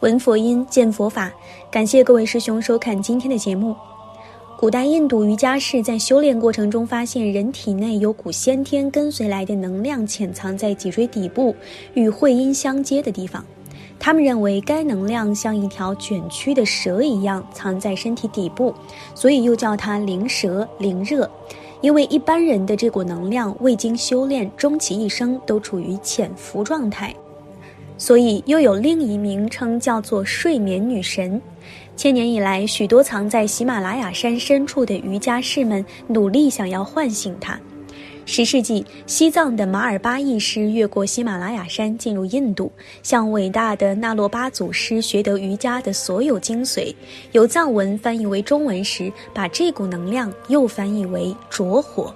闻佛音，见佛法。感谢各位师兄收看今天的节目。古代印度瑜伽士在修炼过程中发现，人体内有股先天跟随来的能量潜藏在脊椎底部与会阴相接的地方。他们认为该能量像一条卷曲的蛇一样藏在身体底部，所以又叫它灵蛇、灵热。因为一般人的这股能量未经修炼，终其一生都处于潜伏状态。所以又有另一名称叫做睡眠女神。千年以来，许多藏在喜马拉雅山深处的瑜伽士们努力想要唤醒她。十世纪，西藏的马尔巴义师越过喜马拉雅山进入印度，向伟大的那洛巴祖师学得瑜伽的所有精髓。由藏文翻译为中文时，把这股能量又翻译为着火。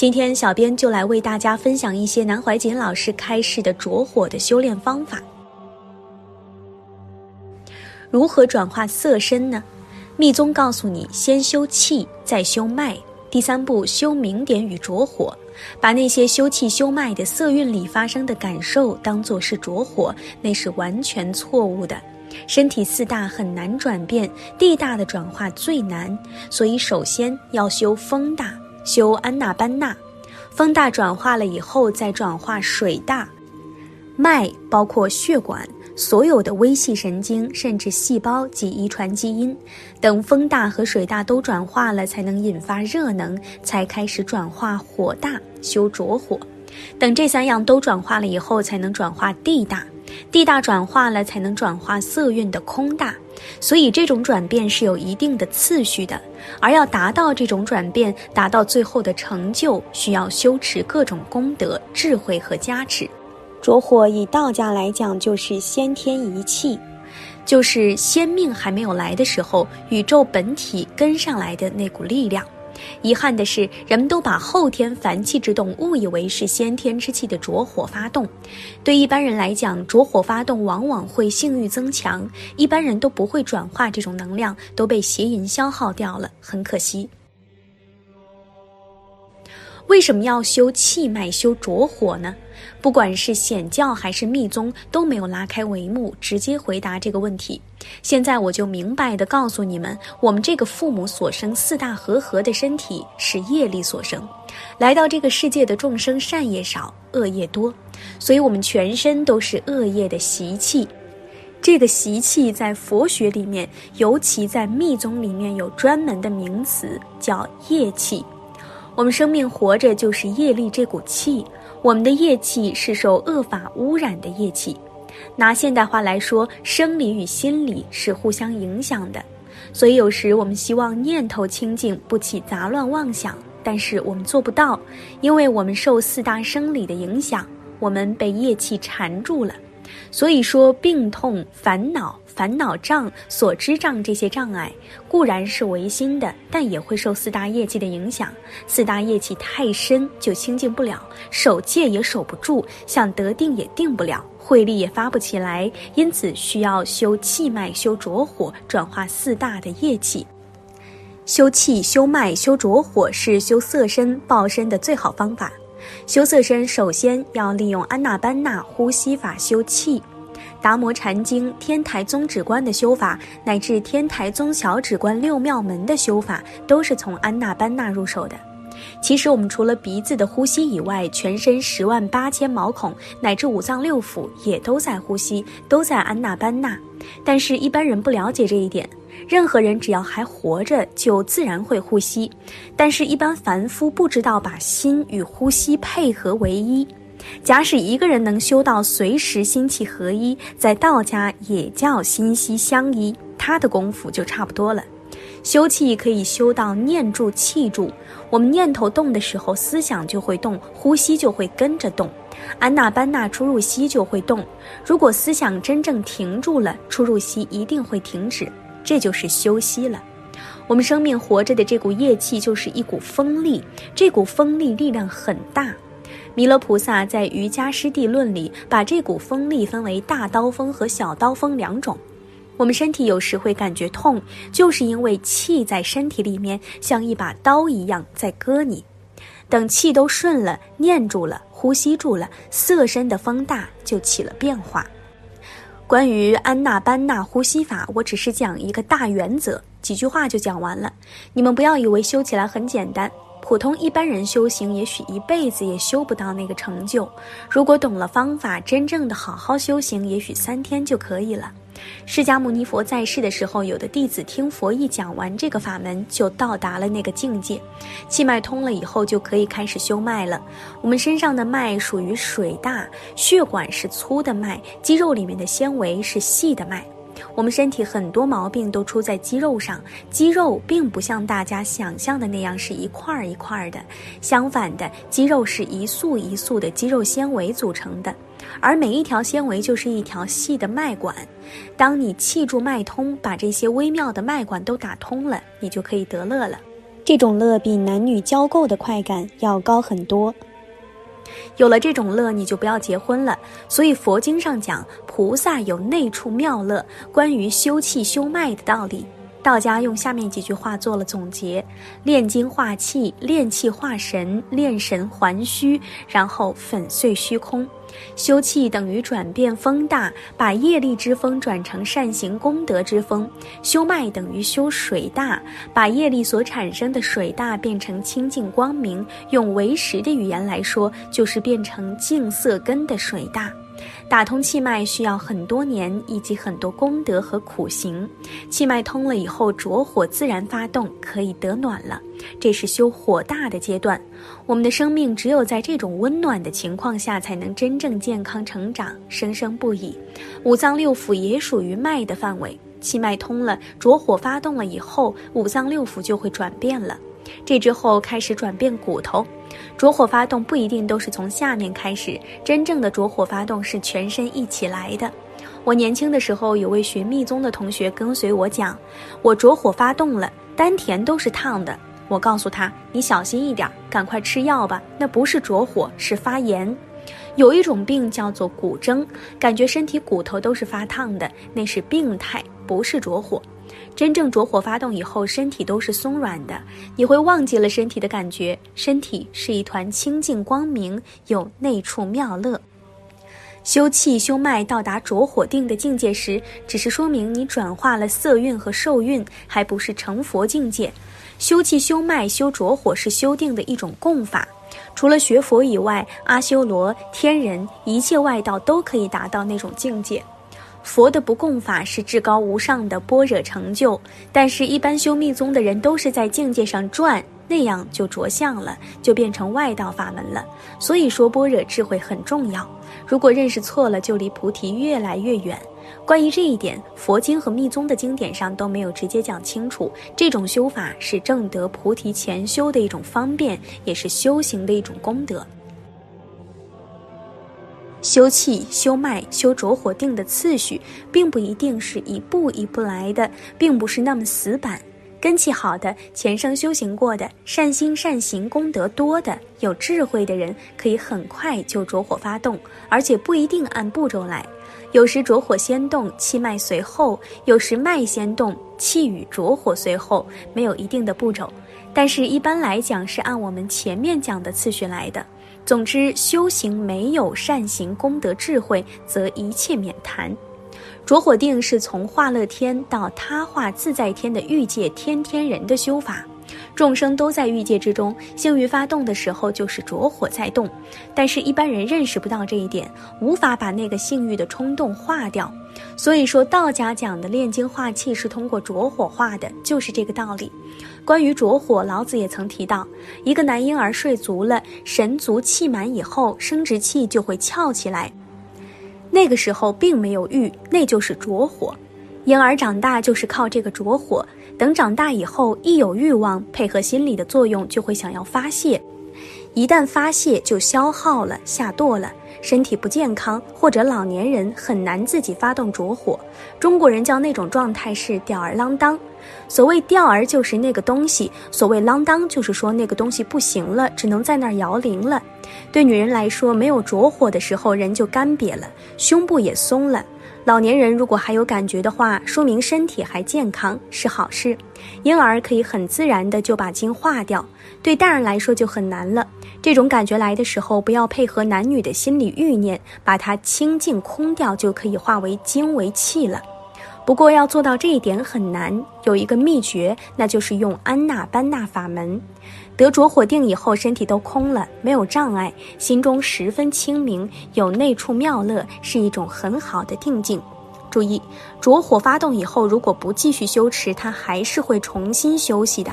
今天，小编就来为大家分享一些南怀瑾老师开示的着火的修炼方法。如何转化色身呢？密宗告诉你，先修气，再修脉。第三步，修明点与着火，把那些修气修脉的色蕴里发生的感受当作是着火，那是完全错误的。身体四大很难转变，地大的转化最难，所以首先要修风大。修安纳班纳，风大转化了以后，再转化水大。脉包括血管，所有的微细神经，甚至细胞及遗传基因，等风大和水大都转化了，才能引发热能，才开始转化火大，修浊火。等这三样都转化了以后，才能转化地大。地大转化了，才能转化色蕴的空大。所以这种转变是有一定的次序的，而要达到这种转变，达到最后的成就，需要修持各种功德、智慧和加持。着火以道家来讲，就是先天一气，就是先命还没有来的时候，宇宙本体跟上来的那股力量。遗憾的是，人们都把后天凡气之动误以为是先天之气的着火发动。对一般人来讲，着火发动往往会性欲增强，一般人都不会转化这种能量，都被邪淫消耗掉了，很可惜。为什么要修气脉、修着火呢？不管是显教还是密宗，都没有拉开帷幕直接回答这个问题。现在我就明白的告诉你们：我们这个父母所生四大和合的身体是业力所生，来到这个世界的众生善业少，恶业多，所以我们全身都是恶业的习气。这个习气在佛学里面，尤其在密宗里面有专门的名词，叫业气。我们生命活着就是业力这股气，我们的业气是受恶法污染的业气。拿现代话来说，生理与心理是互相影响的。所以有时我们希望念头清净，不起杂乱妄想，但是我们做不到，因为我们受四大生理的影响，我们被业气缠住了。所以说，病痛、烦恼。烦恼障、所知障这些障碍固然是唯心的，但也会受四大业气的影响。四大业气太深，就清净不了，守戒也守不住，想得定也定不了，慧力也发不起来。因此需要修气脉、修着火，转化四大的业气。修气、修脉、修着火是修色身、报身的最好方法。修色身，首先要利用安那班那呼吸法修气。达摩禅经、天台宗止观的修法，乃至天台宗小止观六妙门的修法，都是从安那班那入手的。其实，我们除了鼻子的呼吸以外，全身十万八千毛孔乃至五脏六腑也都在呼吸，都在安那班那。但是，一般人不了解这一点。任何人只要还活着，就自然会呼吸。但是，一般凡夫不知道把心与呼吸配合为一。假使一个人能修到随时心气合一，在道家也叫心息相依，他的功夫就差不多了。修气可以修到念住气住，我们念头动的时候，思想就会动，呼吸就会跟着动，安娜班纳出入息就会动。如果思想真正停住了，出入息一定会停止，这就是休息了。我们生命活着的这股业气就是一股风力，这股风力力量很大。弥勒菩萨在《瑜伽师地论》里把这股风力分为大刀锋和小刀锋两种。我们身体有时会感觉痛，就是因为气在身体里面像一把刀一样在割你。等气都顺了，念住了，呼吸住了，色身的风大就起了变化。关于安娜班纳呼吸法，我只是讲一个大原则，几句话就讲完了。你们不要以为修起来很简单。普通一般人修行，也许一辈子也修不到那个成就。如果懂了方法，真正的好好修行，也许三天就可以了。释迦牟尼佛在世的时候，有的弟子听佛一讲完这个法门，就到达了那个境界，气脉通了以后，就可以开始修脉了。我们身上的脉属于水大，血管是粗的脉，肌肉里面的纤维是细的脉。我们身体很多毛病都出在肌肉上，肌肉并不像大家想象的那样是一块儿一块儿的，相反的，肌肉是一束一束的肌肉纤维组成的，而每一条纤维就是一条细的脉管。当你气住脉通，把这些微妙的脉管都打通了，你就可以得乐了。这种乐比男女交媾的快感要高很多。有了这种乐，你就不要结婚了。所以佛经上讲，菩萨有内处妙乐，关于修气修脉的道理。道家用下面几句话做了总结：炼精化气，炼气化神，炼神还虚，然后粉碎虚空。修气等于转变风大，把业力之风转成善行功德之风；修脉等于修水大，把业力所产生的水大变成清净光明。用唯识的语言来说，就是变成净色根的水大。打通气脉需要很多年，以及很多功德和苦行。气脉通了以后，着火自然发动，可以得暖了。这是修火大的阶段。我们的生命只有在这种温暖的情况下，才能真正健康成长，生生不已。五脏六腑也属于脉的范围。气脉通了，着火发动了以后，五脏六腑就会转变了。这之后开始转变骨头。着火发动不一定都是从下面开始，真正的着火发动是全身一起来的。我年轻的时候，有位学密宗的同学跟随我讲，我着火发动了，丹田都是烫的。我告诉他，你小心一点，赶快吃药吧，那不是着火，是发炎。有一种病叫做骨蒸，感觉身体骨头都是发烫的，那是病态，不是着火。真正着火发动以后，身体都是松软的，你会忘记了身体的感觉，身体是一团清净光明，有内处妙乐。修气修脉到达着火定的境界时，只是说明你转化了色蕴和受蕴，还不是成佛境界。修气修脉修着火是修定的一种供法，除了学佛以外，阿修罗、天人、一切外道都可以达到那种境界。佛的不共法是至高无上的般若成就，但是，一般修密宗的人都是在境界上转，那样就着相了，就变成外道法门了。所以说，般若智慧很重要。如果认识错了，就离菩提越来越远。关于这一点，佛经和密宗的经典上都没有直接讲清楚。这种修法是正得菩提前修的一种方便，也是修行的一种功德。修气、修脉、修着火定的次序，并不一定是一步一步来的，并不是那么死板。根气好的、前生修行过的、善心善行功德多的、有智慧的人，可以很快就着火发动，而且不一定按步骤来。有时着火先动，气脉随后；有时脉先动，气与着火随后，没有一定的步骤。但是，一般来讲是按我们前面讲的次序来的。总之，修行没有善行功德智慧，则一切免谈。着火定是从化乐天到他化自在天的欲界天天人的修法。众生都在欲界之中，性欲发动的时候就是着火在动，但是一般人认识不到这一点，无法把那个性欲的冲动化掉。所以说道家讲的炼精化气是通过着火化的，就是这个道理。关于着火，老子也曾提到，一个男婴儿睡足了，神足气满以后，生殖器就会翘起来，那个时候并没有欲，那就是着火。婴儿长大就是靠这个着火，等长大以后，一有欲望，配合心理的作用，就会想要发泄。一旦发泄，就消耗了，下堕了，身体不健康，或者老年人很难自己发动着火。中国人叫那种状态是吊儿郎当。所谓吊儿就是那个东西，所谓郎当就是说那个东西不行了，只能在那儿摇铃了。对女人来说，没有着火的时候，人就干瘪了，胸部也松了。老年人如果还有感觉的话，说明身体还健康，是好事。婴儿可以很自然的就把精化掉，对大人来说就很难了。这种感觉来的时候，不要配合男女的心理欲念，把它清净空掉，就可以化为精为气了。不过要做到这一点很难，有一个秘诀，那就是用安娜班纳法门。得着火定以后，身体都空了，没有障碍，心中十分清明，有内处妙乐，是一种很好的定境。注意，着火发动以后，如果不继续修持，它还是会重新休息的。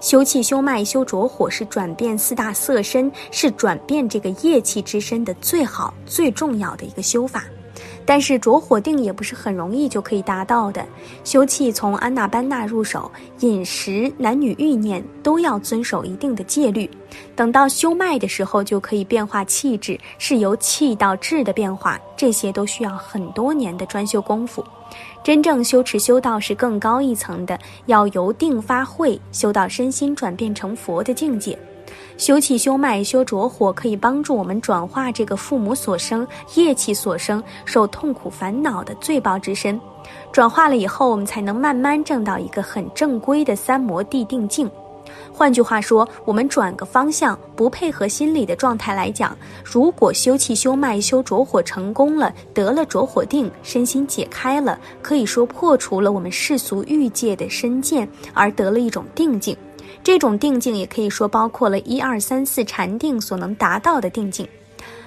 修气、修脉、修着火，是转变四大色身，是转变这个业气之身的最好、最重要的一个修法。但是着火定也不是很容易就可以达到的。修气从安娜班纳入手，饮食、男女欲念都要遵守一定的戒律。等到修脉的时候，就可以变化气质，是由气到质的变化，这些都需要很多年的专修功夫。真正修持修道是更高一层的，要由定发慧，修到身心转变成佛的境界。修气、修脉、修着火，可以帮助我们转化这个父母所生业气所生受痛苦烦恼的罪报之身。转化了以后，我们才能慢慢证到一个很正规的三摩地定境。换句话说，我们转个方向，不配合心理的状态来讲，如果修气、修脉、修着火成功了，得了着火定，身心解开了，可以说破除了我们世俗欲界的身见，而得了一种定境。这种定境也可以说包括了一二三四禅定所能达到的定境。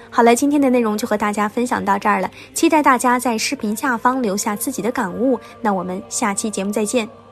好了，今天的内容就和大家分享到这儿了，期待大家在视频下方留下自己的感悟。那我们下期节目再见。